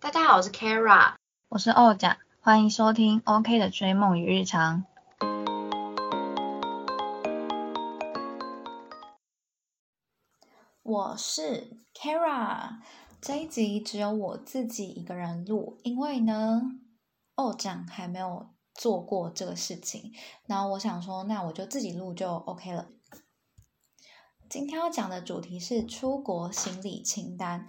大家好，我是 Kara，我是欧甲，欢迎收听 OK 的追梦与日常。我是 Kara，这一集只有我自己一个人录，因为呢，欧甲还没有做过这个事情，然后我想说，那我就自己录就 OK 了。今天要讲的主题是出国行李清单。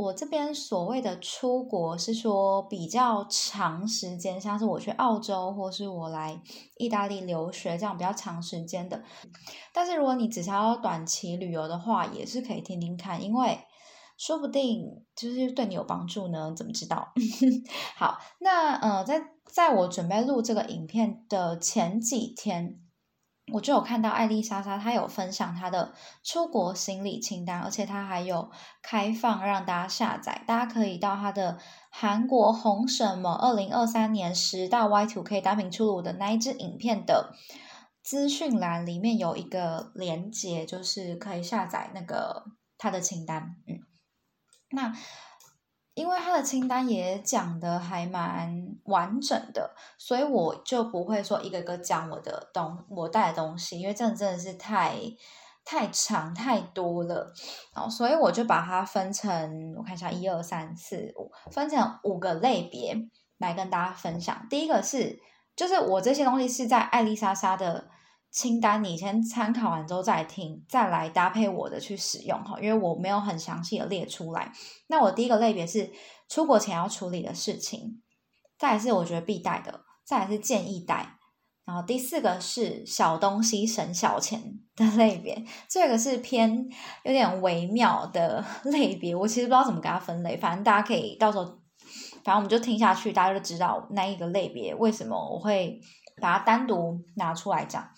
我这边所谓的出国是说比较长时间，像是我去澳洲或是我来意大利留学这样比较长时间的。但是如果你只想要短期旅游的话，也是可以听听看，因为说不定就是对你有帮助呢，怎么知道？好，那呃，在在我准备录这个影片的前几天。我就有看到艾丽莎莎，她有分享她的出国行李清单，而且她还有开放让大家下载，大家可以到她的韩国红什么二零二三年十大 Y Two K 单品出炉的那一支影片的资讯栏里面有一个连接，就是可以下载那个她的清单，嗯，那。因为他的清单也讲的还蛮完整的，所以我就不会说一个个讲我的东我带的东西，因为这真的是太太长太多了，哦，所以我就把它分成我看一下一二三四五，分成五个类别来跟大家分享。第一个是，就是我这些东西是在艾丽莎莎的。清单你先参考完之后再听，再来搭配我的去使用哈，因为我没有很详细的列出来。那我第一个类别是出国前要处理的事情，再来是我觉得必带的，再来是建议带，然后第四个是小东西省小钱的类别，这个是偏有点微妙的类别，我其实不知道怎么给它分类，反正大家可以到时候，反正我们就听下去，大家就知道那一个类别为什么我会把它单独拿出来讲。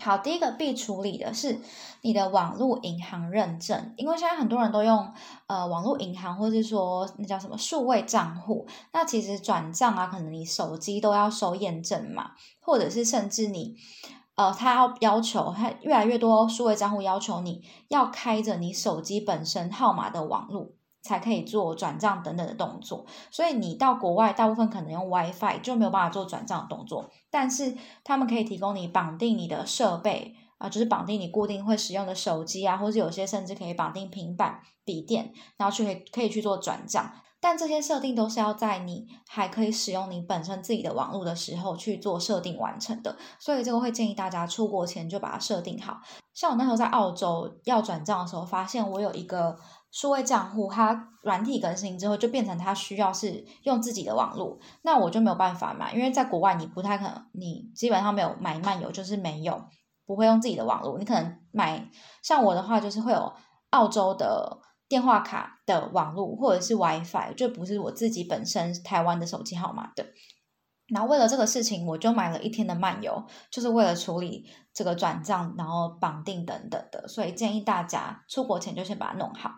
好，第一个必处理的是你的网络银行认证，因为现在很多人都用呃网络银行，或是说那叫什么数位账户，那其实转账啊，可能你手机都要收验证嘛，或者是甚至你呃，他要要求，他越来越多数位账户要求你要开着你手机本身号码的网络。才可以做转账等等的动作，所以你到国外大部分可能用 WiFi 就没有办法做转账动作，但是他们可以提供你绑定你的设备啊，就是绑定你固定会使用的手机啊，或者有些甚至可以绑定平板、笔电，然后去可以可以去做转账。但这些设定都是要在你还可以使用你本身自己的网络的时候去做设定完成的，所以这个会建议大家出国前就把它设定好。像我那时候在澳洲要转账的时候，发现我有一个。数位账户，它软体更新之后就变成它需要是用自己的网络，那我就没有办法嘛，因为在国外你不太可能，你基本上没有买漫游就是没有，不会用自己的网络，你可能买像我的话就是会有澳洲的电话卡的网络或者是 WiFi，就不是我自己本身台湾的手机号码的。然后为了这个事情，我就买了一天的漫游，就是为了处理这个转账，然后绑定等等的。所以建议大家出国前就先把它弄好。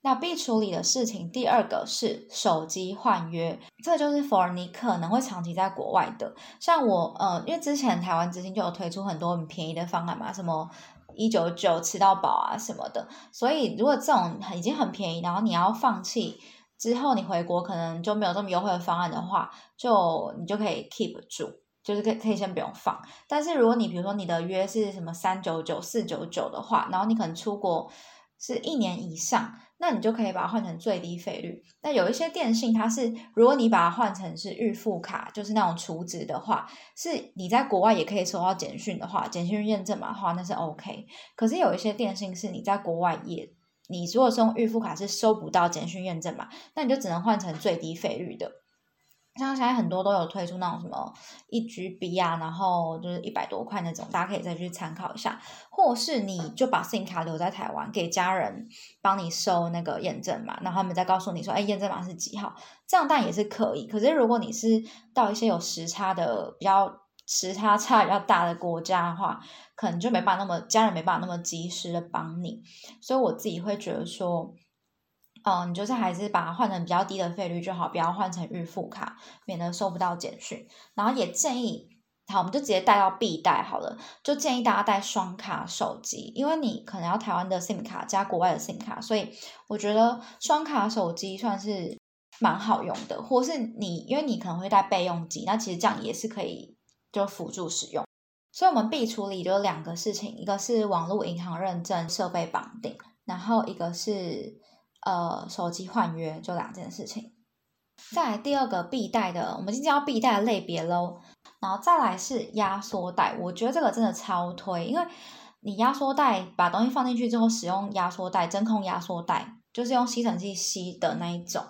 那必处理的事情，第二个是手机换约，这就是 for 你可能会长期在国外的。像我，呃，因为之前台湾之星就有推出很多很便宜的方案嘛，什么一九九吃到饱啊什么的。所以如果这种已经很便宜，然后你要放弃。之后你回国可能就没有这么优惠的方案的话，就你就可以 keep 住，就是可以可以先不用放。但是如果你比如说你的约是什么三九九、四九九的话，然后你可能出国是一年以上，那你就可以把它换成最低费率。那有一些电信它是，如果你把它换成是预付卡，就是那种储值的话，是你在国外也可以收到简讯的话，简讯验证码的话那是 OK。可是有一些电信是你在国外也。你如果是用预付卡是收不到简讯验证嘛？那你就只能换成最低费率的。像现在很多都有推出那种什么一 GB 啊，然后就是一百多块那种，大家可以再去参考一下。或是你就把 SIM 卡留在台湾，给家人帮你收那个验证码，然后他们再告诉你说，哎，验证码是几号，这样但也是可以。可是如果你是到一些有时差的比较。时差差比较大的国家的话，可能就没办法那么家人没办法那么及时的帮你，所以我自己会觉得说，嗯，你就是还是把它换成比较低的费率就好，不要换成预付卡，免得收不到简讯。然后也建议，好，我们就直接带到必带好了，就建议大家带双卡手机，因为你可能要台湾的 SIM 卡加国外的 SIM 卡，所以我觉得双卡手机算是蛮好用的，或是你因为你可能会带备用机，那其实这样也是可以就辅助使用。所以我们必处理就两个事情，一个是网络银行认证设备绑定，然后一个是呃手机换约，就两件事情。再来第二个必带的，我们今天要必带的类别喽。然后再来是压缩袋，我觉得这个真的超推，因为你压缩袋把东西放进去之后，使用压缩袋真空压缩袋，就是用吸尘器吸的那一种。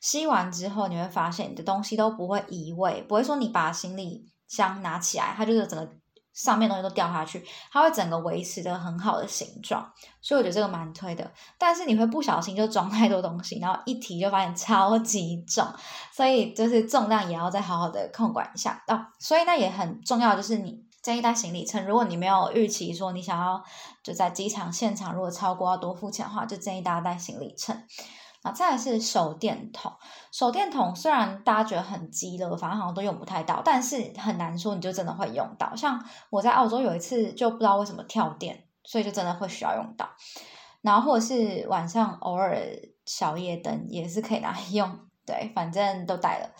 吸完之后，你会发现你的东西都不会移位，不会说你把行李箱拿起来，它就是整个上面东西都掉下去，它会整个维持的很好的形状，所以我觉得这个蛮推的。但是你会不小心就装太多东西，然后一提就发现超级重，所以就是重量也要再好好的控管一下哦。所以那也很重要，就是你建议带行李秤。如果你没有预期说你想要就在机场现场，如果超过要多付钱的话，就建议大家带行李秤。啊，再来是手电筒。手电筒虽然大家觉得很鸡肋，反正好像都用不太到，但是很难说你就真的会用到。像我在澳洲有一次就不知道为什么跳电，所以就真的会需要用到。然后或者是晚上偶尔小夜灯也是可以拿来用，对，反正都带了。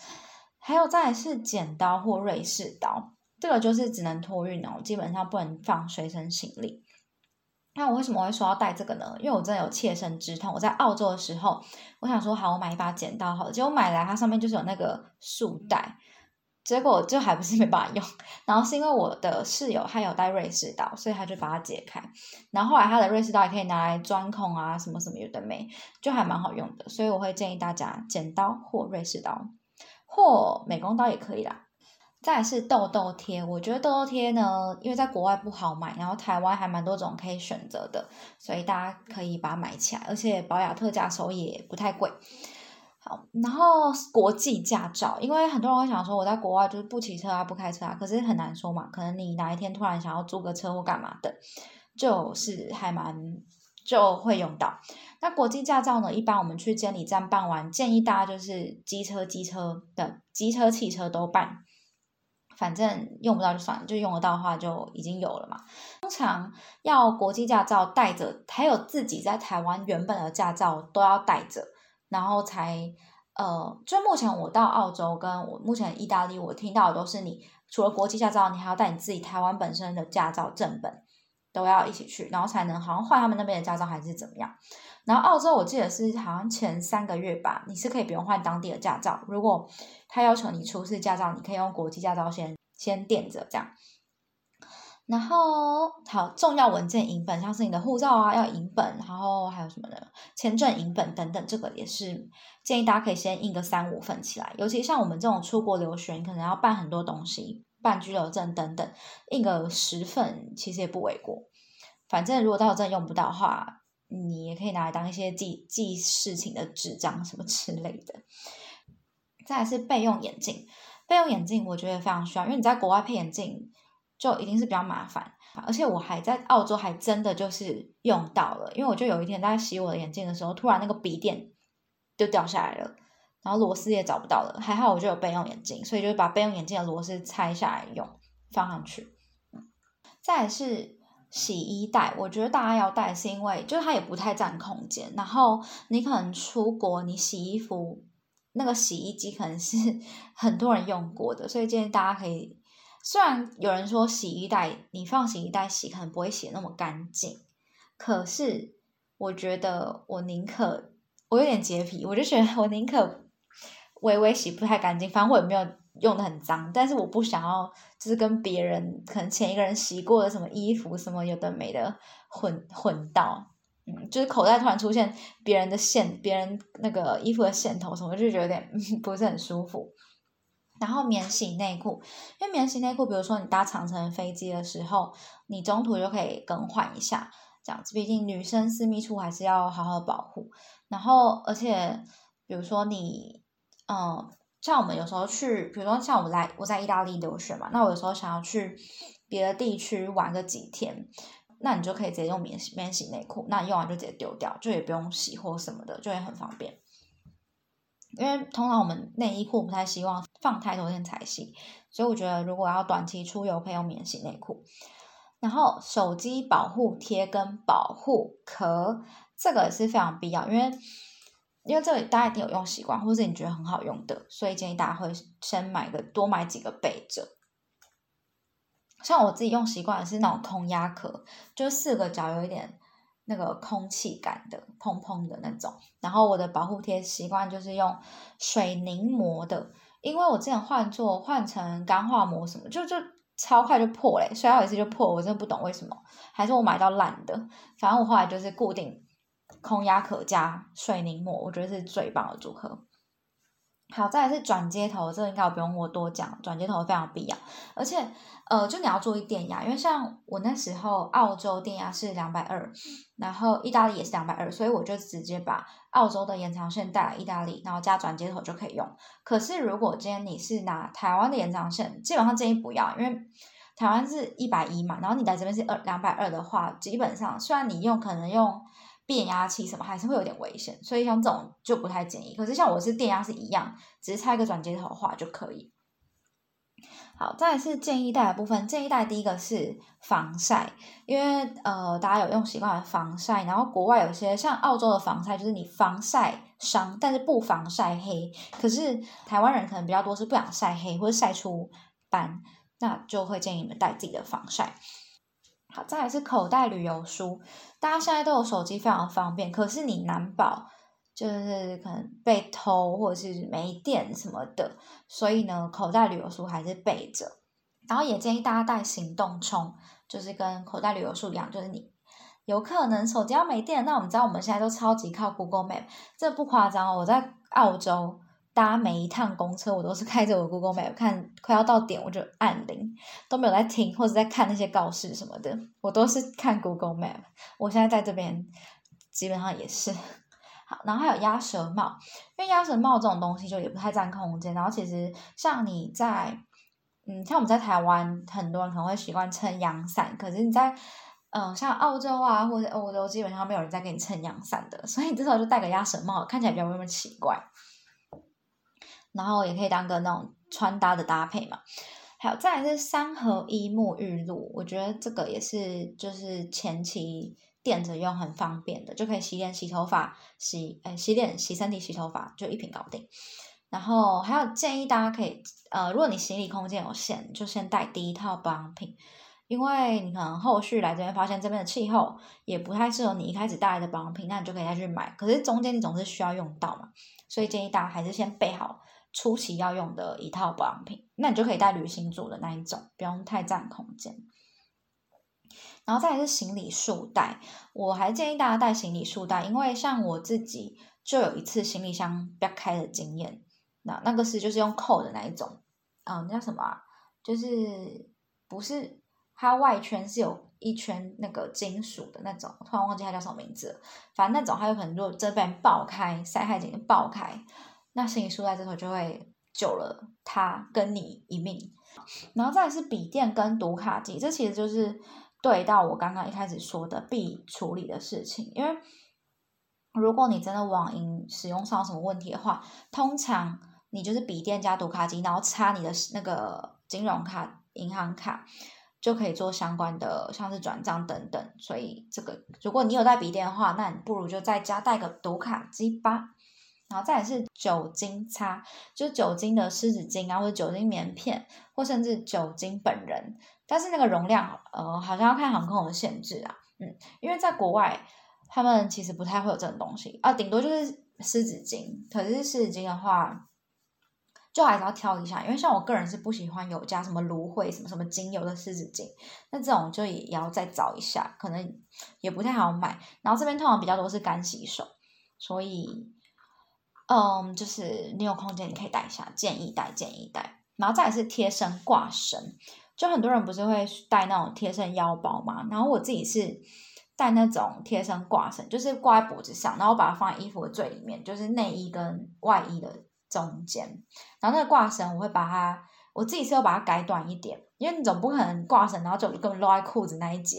还有再来是剪刀或瑞士刀，这个就是只能托运哦，基本上不能放随身行李。那我为什么会说要带这个呢？因为我真的有切身之痛。我在澳洲的时候，我想说好，我买一把剪刀好了。结果买来它上面就是有那个束带，结果就还不是没办法用。然后是因为我的室友他有带瑞士刀，所以他就把它解开。然后后来他的瑞士刀也可以拿来钻孔啊，什么什么有的没，就还蛮好用的。所以我会建议大家剪刀或瑞士刀，或美工刀也可以啦。再是痘痘贴，我觉得痘痘贴呢，因为在国外不好买，然后台湾还蛮多种可以选择的，所以大家可以把它买起来，而且保雅特价时候也不太贵。好，然后国际驾照，因为很多人会想说我在国外就是不骑车啊，不开车啊，可是很难说嘛，可能你哪一天突然想要租个车或干嘛的，就是还蛮就会用到。那国际驾照呢，一般我们去监理站办完，建议大家就是机车、机车的机车、汽车都办。反正用不到就算了，就用得到的话就已经有了嘛。通常要国际驾照带着，还有自己在台湾原本的驾照都要带着，然后才呃，就目前我到澳洲跟我目前意大利，我听到的都是你除了国际驾照，你还要带你自己台湾本身的驾照正本都要一起去，然后才能好像换他们那边的驾照还是怎么样。然后澳洲我记得是好像前三个月吧，你是可以不用换当地的驾照，如果他要求你出示驾照，你可以用国际驾照先先垫着这样。然后好重要文件影本，像是你的护照啊要影本，然后还有什么呢？签证影本等等，这个也是建议大家可以先印个三五份起来。尤其像我们这种出国留学，你可能要办很多东西，办居留证等等，印个十份其实也不为过。反正如果到时候真的用不到的话，你也可以拿来当一些记记事情的纸张什么之类的。再是备用眼镜，备用眼镜我觉得非常需要，因为你在国外配眼镜就一定是比较麻烦。而且我还在澳洲还真的就是用到了，因为我就有一天在洗我的眼镜的时候，突然那个笔垫就掉下来了，然后螺丝也找不到了。还好我就有备用眼镜，所以就是把备用眼镜的螺丝拆下来用，放上去。再是。洗衣袋，我觉得大家要带，是因为就是它也不太占空间。然后你可能出国，你洗衣服那个洗衣机可能是 很多人用过的，所以建议大家可以。虽然有人说洗衣袋你放洗衣袋洗可能不会洗那么干净，可是我觉得我宁可我有点洁癖，我就觉得我宁可微微洗不太干净，反正我也没有。用的很脏，但是我不想要，就是跟别人可能前一个人洗过的什么衣服什么有的没的混混到，嗯，就是口袋突然出现别人的线，别人那个衣服的线头什么，就觉得有点 不是很舒服。然后免洗内裤，因为免洗内裤，比如说你搭长程飞机的时候，你中途就可以更换一下，这样子，毕竟女生私密处还是要好好保护。然后，而且比如说你，嗯。像我们有时候去，比如说像我们来我在意大利留学嘛，那我有时候想要去别的地区玩个几天，那你就可以直接用免洗免洗内裤，那用完就直接丢掉，就也不用洗或什么的，就会很方便。因为通常我们内衣裤不太希望放太多天才洗，所以我觉得如果要短期出游，可以用免洗内裤。然后手机保护贴跟保护壳，这个是非常必要，因为。因为这里大家一定有用习惯，或是你觉得很好用的，所以建议大家会先买个多买几个备着。像我自己用习惯是那种空压壳，就四个角有一点那个空气感的，砰砰的那种。然后我的保护贴习惯就是用水凝膜的，因为我之前换做换成钢化膜什么，就就超快就破嘞，摔到一次就破，我真的不懂为什么，还是我买到烂的。反正我后来就是固定空压壳加水凝膜，我觉得是最棒的组合。好，再来是转接头，这个应该我不用我多讲，转接头非常必要，而且呃，就你要注意电压，因为像我那时候澳洲电压是两百二，然后意大利也是两百二，所以我就直接把澳洲的延长线带来意大利，然后加转接头就可以用。可是如果今天你是拿台湾的延长线，基本上建议不要，因为台湾是一百一嘛，然后你来这边是二两百二的话，基本上虽然你用可能用。变压器什么还是会有点危险，所以像这种就不太建议。可是像我是电压是一样，只是插一个转接头的话就可以。好，再是建议带的部分，建议带第一个是防晒，因为呃大家有用习惯防晒，然后国外有些像澳洲的防晒就是你防晒伤，但是不防晒黑。可是台湾人可能比较多是不想晒黑或者晒出斑，那就会建议你们带自己的防晒。好，再来是口袋旅游书。大家现在都有手机，非常方便。可是你难保就是可能被偷或者是没电什么的，所以呢，口袋旅游书还是备着。然后也建议大家带行动充，就是跟口袋旅游书一样，就是你有可能手机要没电，那我们知道我们现在都超级靠 Google Map，这不夸张哦。我在澳洲。搭每一趟公车，我都是开着我 Google Map 看，快要到点我就按铃，都没有在听或者在看那些告示什么的，我都是看 Google Map。我现在在这边基本上也是。好，然后还有鸭舌帽，因为鸭舌帽这种东西就也不太占空间。然后其实像你在，嗯，像我们在台湾，很多人可能会习惯撑阳伞，可是你在，嗯，像澳洲啊或者欧洲，基本上没有人在给你撑阳伞的，所以你这时候就戴个鸭舌帽，看起来比较没那么奇怪。然后也可以当个那种穿搭的搭配嘛，还有再来是三合一沐浴露，我觉得这个也是就是前期垫着用很方便的，就可以洗脸、洗头发、洗诶洗脸、洗身体、洗头发，就一瓶搞定。然后还有建议大家可以呃，如果你行李空间有限，就先带第一套保养品，因为你可能后续来这边发现这边的气候也不太适合你一开始带来的保养品，那你就可以再去买。可是中间你总是需要用到嘛，所以建议大家还是先备好。初期要用的一套保养品，那你就可以带旅行组的那一种，不用太占空间。然后再来是行李束带，我还建议大家带行李束带，因为像我自己就有一次行李箱要开的经验，那那个是就是用扣的那一种，嗯，叫什么？啊？就是不是它外圈是有一圈那个金属的那种，突然忘记它叫什么名字了。反正那种它有可能如果这边爆开，晒太紧爆开。那行李书在这头就会救了他跟你一命，然后再是笔电跟读卡机，这其实就是对到我刚刚一开始说的必处理的事情，因为如果你真的网银使用上什么问题的话，通常你就是笔电加读卡机，然后插你的那个金融卡、银行卡，就可以做相关的，像是转账等等。所以这个如果你有带笔电的话，那你不如就再加带个读卡机吧。然后再来是酒精擦，就是酒精的湿纸巾啊，或者酒精棉片，或甚至酒精本人。但是那个容量，呃，好像要看航空的限制啊。嗯，因为在国外，他们其实不太会有这种东西啊，顶多就是湿纸巾。可是湿纸巾的话，就还是要挑一下，因为像我个人是不喜欢有加什么芦荟、什么什么精油的湿纸巾，那这种就也要再找一下，可能也不太好买。然后这边通常比较多是干洗手，所以。嗯，就是你有空间你可以带一下，建议带，建议带。然后再是贴身挂绳，就很多人不是会带那种贴身腰包嘛？然后我自己是带那种贴身挂绳，就是挂在脖子上，然后把它放在衣服的最里面，就是内衣跟外衣的中间。然后那个挂绳我会把它，我自己是要把它改短一点，因为你总不可能挂绳然后就根本露在裤子那一截，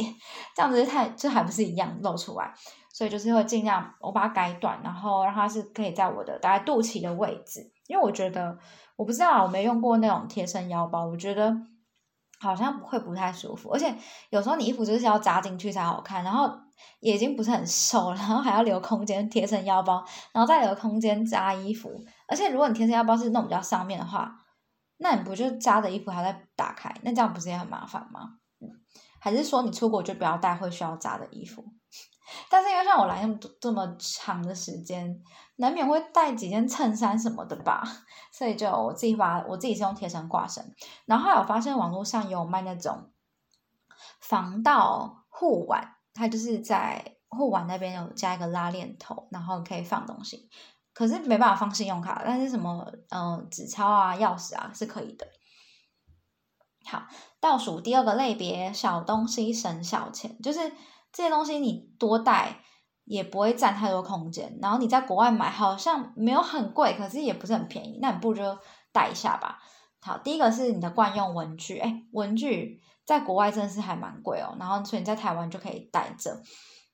这样子太就还不是一样露出来。所以就是会尽量我把它改短，然后让它是可以在我的大概肚脐的位置，因为我觉得我不知道我没用过那种贴身腰包，我觉得好像会不太舒服，而且有时候你衣服就是要扎进去才好看，然后也已经不是很瘦，然后还要留空间贴身腰包，然后再留空间扎衣服，而且如果你贴身腰包是弄比较上面的话，那你不就扎的衣服还在打开，那这样不是也很麻烦吗？还是说你出国就不要带会需要扎的衣服？但是因为像我来那么这么长的时间，难免会带几件衬衫什么的吧，所以就我自己把我自己是用贴身挂绳，然后还有发现网络上有卖那种防盗护腕，它就是在护腕那边有加一个拉链头，然后可以放东西，可是没办法放信用卡，但是什么嗯纸钞啊、钥匙啊是可以的。好，倒数第二个类别，小东西省小钱，就是。这些东西你多带也不会占太多空间，然后你在国外买好像没有很贵，可是也不是很便宜，那你不如就带一下吧。好，第一个是你的惯用文具，哎，文具在国外真的是还蛮贵哦，然后所以你在台湾就可以带着。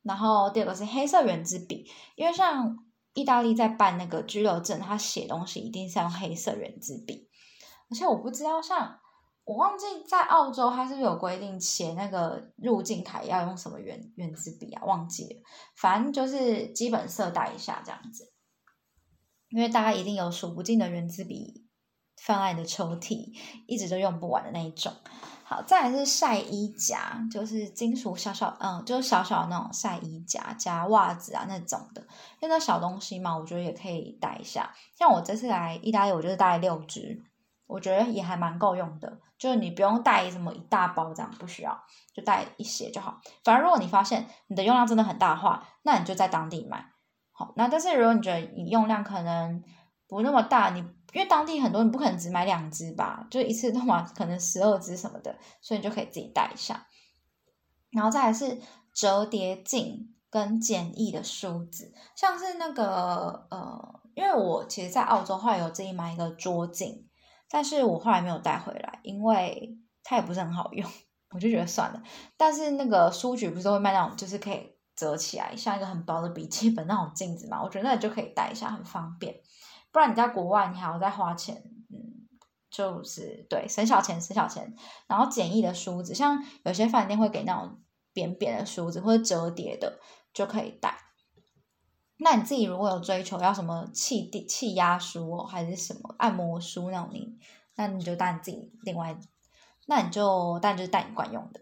然后第二个是黑色圆珠笔，因为像意大利在办那个居留证，他写东西一定是用黑色圆珠笔，而且我不知道像。我忘记在澳洲，它是不是有规定写那个入境台要用什么圆圆珠笔啊？忘记了，反正就是基本色带一下这样子，因为大家一定有数不尽的圆珠笔放在你的抽屉，一直都用不完的那一种。好，再来是晒衣夹，就是金属小小，嗯，就是小小的那种晒衣夹，夹袜子啊那种的，因为那小东西嘛，我觉得也可以带一下。像我这次来意大利，我就是带六支。我觉得也还蛮够用的，就是你不用带什么一大包这样，不需要，就带一些就好。反而如果你发现你的用量真的很大的话，那你就在当地买。好，那但是如果你觉得你用量可能不那么大，你因为当地很多你不可能只买两支吧，就一次弄完可能十二支什么的，所以你就可以自己带一下。然后再来是折叠镜跟简易的梳子，像是那个呃，因为我其实，在澳洲后来有自己买一个桌镜。但是我后来没有带回来，因为它也不是很好用，我就觉得算了。但是那个书局不是会卖那种，就是可以折起来，像一个很薄的笔记本那种镜子嘛？我觉得那就可以带一下，很方便。不然你在国外，你还要再花钱，嗯，就是对，省小钱，省小钱。然后简易的梳子，像有些饭店会给那种扁扁的梳子或者折叠的，就可以带。那你自己如果有追求要什么气地气压梳，还是什么按摩梳那种，你那你就带你自己另外，那你就但就是带你惯用的，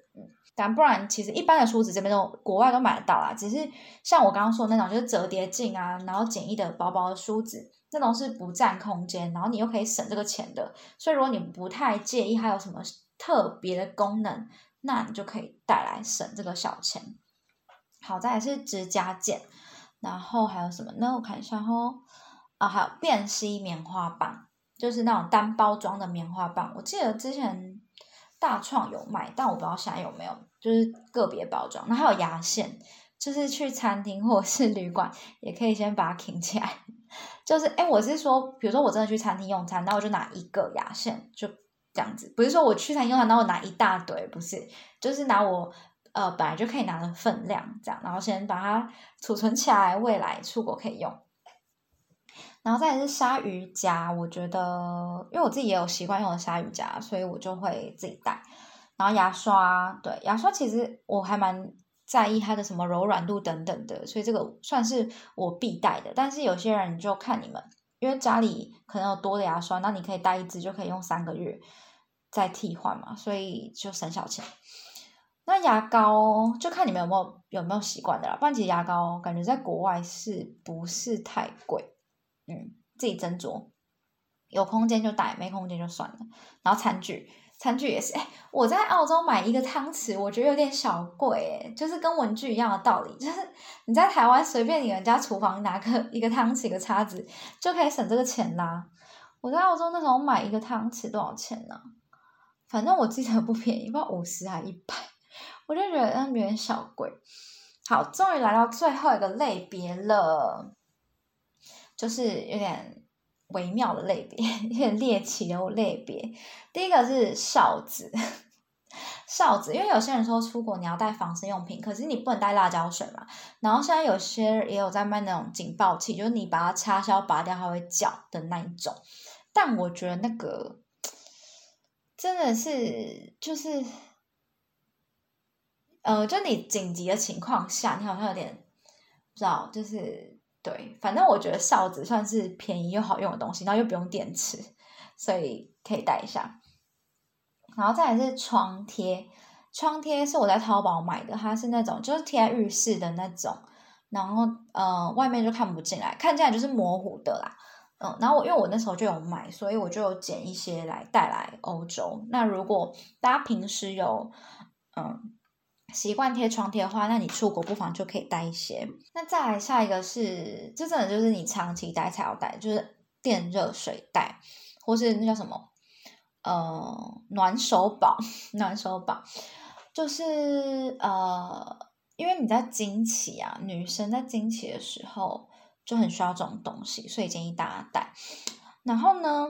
但不然其实一般的梳子这边都国外都买得到啦，只是像我刚刚说的那种就是折叠镜啊，然后简易的薄薄的梳子，那种是不占空间，然后你又可以省这个钱的，所以如果你不太介意还有什么特别的功能，那你就可以带来省这个小钱。好，再来是指甲剪。然后还有什么？呢我看一下哦，啊，还有便吸棉花棒，就是那种单包装的棉花棒。我记得之前大创有卖，但我不知道现在有没有，就是个别包装。那还有牙线，就是去餐厅或者是旅馆也可以先把它挺起来。就是，哎，我是说，比如说我真的去餐厅用餐，那我就拿一个牙线，就这样子。不是说我去餐厅用餐，那我拿一大堆，不是，就是拿我。呃，本来就可以拿的分量，这样，然后先把它储存起来，未来出国可以用。然后再来是鲨鱼夹，我觉得，因为我自己也有习惯用的鲨鱼夹，所以我就会自己带。然后牙刷，对，牙刷其实我还蛮在意它的什么柔软度等等的，所以这个算是我必带的。但是有些人就看你们，因为家里可能有多的牙刷，那你可以带一支就可以用三个月再替换嘛，所以就省小钱。那牙膏就看你们有没有有没有习惯的啦。不然其实牙膏感觉在国外是不是太贵？自己斟酌，有空间就带，没空间就算了。然后餐具，餐具也是。哎，我在澳洲买一个汤匙，我觉得有点小贵，哎，就是跟文具一样的道理。就是你在台湾随便你人家厨房拿个一个汤匙、一个叉子就可以省这个钱啦。我在澳洲那时候买一个汤匙多少钱呢？反正我记得不便宜，不知道五十还一百。我就觉得有点小贵。好，终于来到最后一个类别了，就是有点微妙的类别，有点猎奇的类别。第一个是哨子，哨子，因为有些人说出国你要带防身用品，可是你不能带辣椒水嘛。然后现在有些也有在卖那种警报器，就是你把它插销拔掉，它会叫的那一种。但我觉得那个。真的是就是，呃，就你紧急的情况下，你好像有点不知道，就是对，反正我觉得哨子算是便宜又好用的东西，然后又不用电池，所以可以带一下。然后再来是窗贴，窗贴是我在淘宝买的，它是那种就是贴在浴室的那种，然后呃外面就看不进来，看进来就是模糊的啦。嗯，然后我因为我那时候就有买，所以我就有捡一些来带来欧洲。那如果大家平时有嗯习惯贴窗贴的话，那你出国不妨就可以带一些。那再来下一个是，这真的就是你长期带才要带，就是电热水袋，或是那叫什么呃暖手宝，暖手宝就是呃，因为你在经期啊，女生在经期的时候。就很需要这种东西，所以建议大家带。然后呢，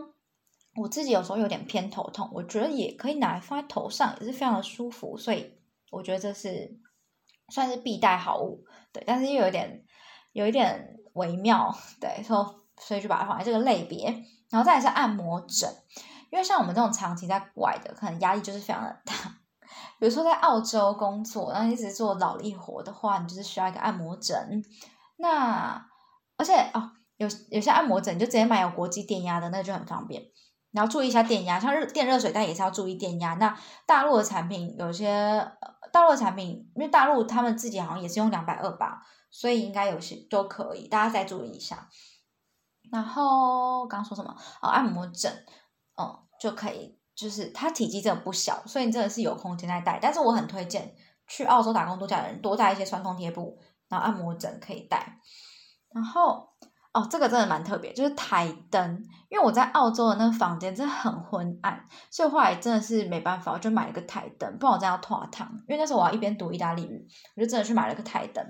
我自己有时候有点偏头痛，我觉得也可以拿来放在头上，也是非常的舒服。所以我觉得这是算是必带好物，对。但是又有点有一点微妙，对，说所以就把它放在这个类别。然后再来是按摩枕，因为像我们这种长期在外的，可能压力就是非常的大。比如说在澳洲工作，然后一直做脑力活的话，你就是需要一个按摩枕。那而且哦，有有些按摩枕就直接买有国际电压的，那就很方便。你要注意一下电压，像热电热水袋也是要注意电压。那大陆的产品有些大陆的产品，因为大陆他们自己好像也是用两百二吧，所以应该有些都可以，大家再注意一下。然后刚刚说什么？哦，按摩枕，嗯，就可以，就是它体积真的不小，所以你真的是有空间再带。但是我很推荐去澳洲打工度假的人多带一些酸痛贴布，然后按摩枕可以带。然后哦，这个真的蛮特别，就是台灯。因为我在澳洲的那个房间真的很昏暗，所以后来真的是没办法，我就买了个台灯。不然我真要拖堂。因为那时候我要一边读意大利语，我就真的去买了个台灯。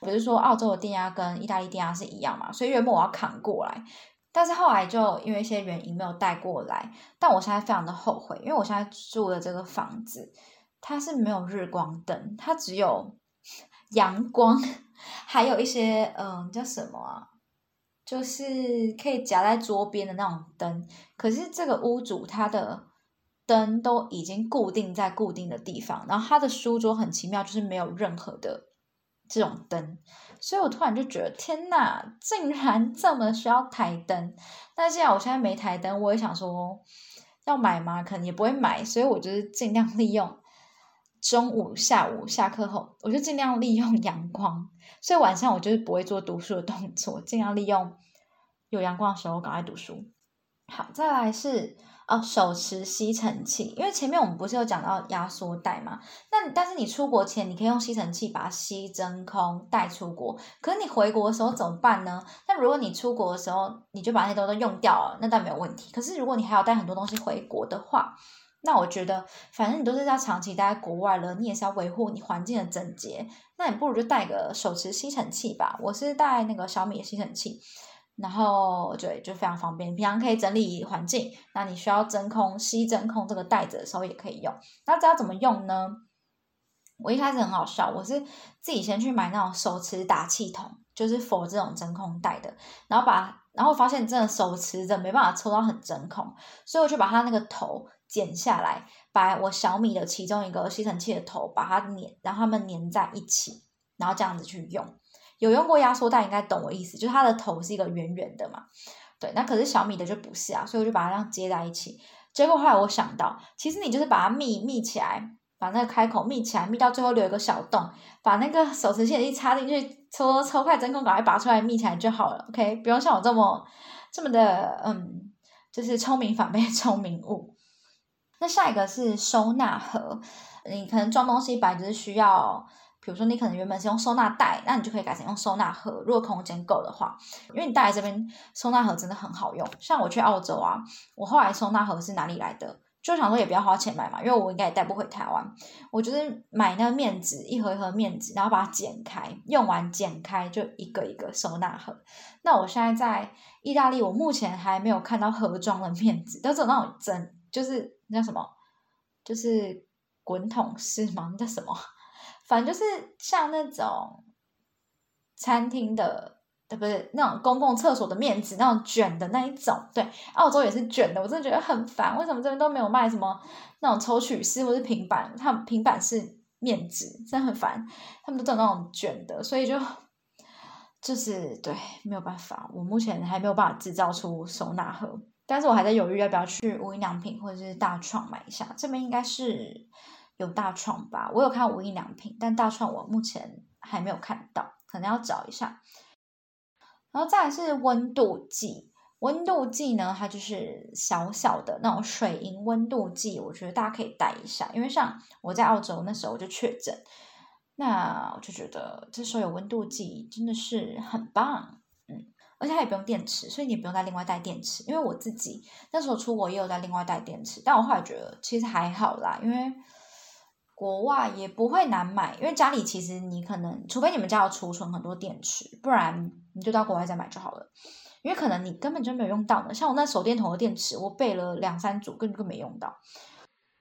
不是说澳洲的电压跟意大利电压是一样嘛，所以原本我要扛过来，但是后来就因为一些原因没有带过来。但我现在非常的后悔，因为我现在住的这个房子它是没有日光灯，它只有 阳光。还有一些嗯，叫什么啊？就是可以夹在桌边的那种灯。可是这个屋主他的灯都已经固定在固定的地方，然后他的书桌很奇妙，就是没有任何的这种灯。所以我突然就觉得，天哪，竟然这么需要台灯！但既然我现在没台灯，我也想说要买吗？可能也不会买，所以我就是尽量利用。中午、下午下课后，我就尽量利用 阳光，所以晚上我就是不会做读书的动作，尽量利用有阳光的时候赶快读书。好，再来是哦，手持吸尘器，因为前面我们不是有讲到压缩袋嘛？那但是你出国前，你可以用吸尘器把它吸真空带出国，可是你回国的时候怎么办呢？那如果你出国的时候你就把那些东西都用掉了，那倒没有问题。可是如果你还要带很多东西回国的话，那我觉得，反正你都是要长期待在国外了，你也是要维护你环境的整洁，那你不如就带个手持吸尘器吧。我是带那个小米的吸尘器，然后对，就非常方便，平常可以整理环境。那你需要真空吸真空这个袋子的时候也可以用。那知道怎么用呢？我一开始很好笑，我是自己先去买那种手持打气筒，就是否这种真空袋的，然后把，然后发现真的手持着没办法抽到很真空，所以我就把它那个头。剪下来，把我小米的其中一个吸尘器的头，把它粘，让它们粘在一起，然后这样子去用。有用过压缩袋应该懂我意思，就是它的头是一个圆圆的嘛。对，那可是小米的就不是啊，所以我就把它这样接在一起。结果后来我想到，其实你就是把它密密起来，把那个开口密起来，密到最后留一个小洞，把那个手持器一插进去，抽抽开真空，赶快拔出来密起来就好了。OK，不用像我这么这么的，嗯，就是聪明反被 聪明误。那下一个是收纳盒，你可能装东西本来就是需要，比如说你可能原本是用收纳袋，那你就可以改成用收纳盒，如果空间够的话，因为你带来这边收纳盒真的很好用。像我去澳洲啊，我后来收纳盒是哪里来的？就想说也不要花钱买嘛，因为我应该也带不回台湾，我就是买那个面纸，一盒一盒面纸，然后把它剪开，用完剪开就一个一个收纳盒。那我现在在意大利，我目前还没有看到盒装的面纸，都是那种整，就是。那叫什么？就是滚筒式吗？那叫什么？反正就是像那种餐厅的对不是那种公共厕所的面纸，那种卷的那一种。对，澳洲也是卷的，我真的觉得很烦。为什么这边都没有卖什么那种抽取式或是平板？他们平板是面纸，真的很烦。他们都找那种卷的，所以就就是对，没有办法。我目前还没有办法制造出收纳盒，但是我还在犹豫要不要去无印良品或者是大创买一下。这边应该是有大创吧？我有看无印良品，但大创我目前还没有看到，可能要找一下。然后再来是温度计，温度计呢，它就是小小的那种水银温度计，我觉得大家可以带一下，因为像我在澳洲那时候我就确诊，那我就觉得这时候有温度计真的是很棒，而且它也不用电池，所以你也不用再另外带电池，因为我自己那时候出国也有在另外带电池，但我后来觉得其实还好啦，因为。国外也不会难买，因为家里其实你可能，除非你们家有储存很多电池，不然你就到国外再买就好了。因为可能你根本就没有用到呢。像我那手电筒的电池，我备了两三组，根本就没用到。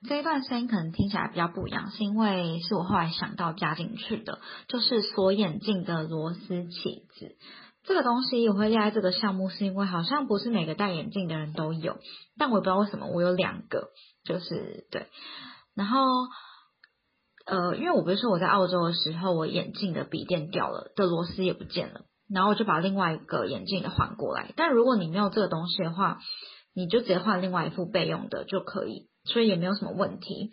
这一段声音可能听起来比较不一样，是因为是我后来想到加进去的，就是锁眼镜的螺丝起子。这个东西我会列在这个项目，是因为好像不是每个戴眼镜的人都有，但我也不知道为什么我有两个，就是对，然后。呃，因为我不是说我在澳洲的时候，我眼镜的笔电掉了，的螺丝也不见了，然后我就把另外一个眼镜的换过来。但如果你没有这个东西的话，你就直接换另外一副备用的就可以，所以也没有什么问题。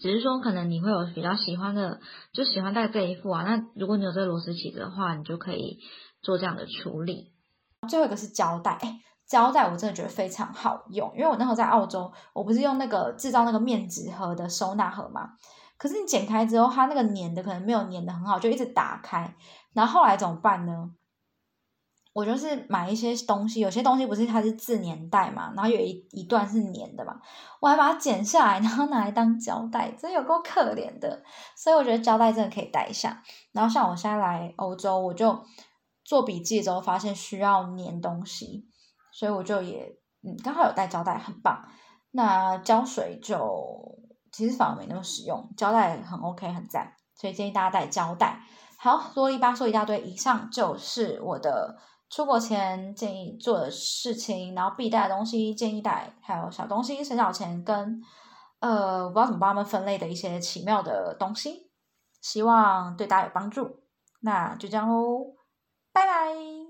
只是说可能你会有比较喜欢的，就喜欢戴这一副啊。那如果你有这个螺丝起子的话，你就可以做这样的处理。最后一个是胶带，胶带我真的觉得非常好用，因为我那时候在澳洲，我不是用那个制造那个面纸盒的收纳盒嘛。可是你剪开之后，它那个粘的可能没有粘的很好，就一直打开。然后后来怎么办呢？我就是买一些东西，有些东西不是它是自粘带嘛，然后有一一段是粘的嘛，我还把它剪下来，然后拿来当胶带，真有够可怜的。所以我觉得胶带真的可以带一下。然后像我现在来欧洲，我就做笔记之后发现需要粘东西，所以我就也嗯刚好有带胶带，很棒。那胶水就。其实反而没那么实用，胶带很 OK 很赞，所以建议大家带胶带。好，啰里吧嗦一大堆，以上就是我的出国前建议做的事情，然后必带的东西建议带，还有小东西省小钱跟呃我不知道怎么帮他们分类的一些奇妙的东西，希望对大家有帮助。那就这样喽，拜拜。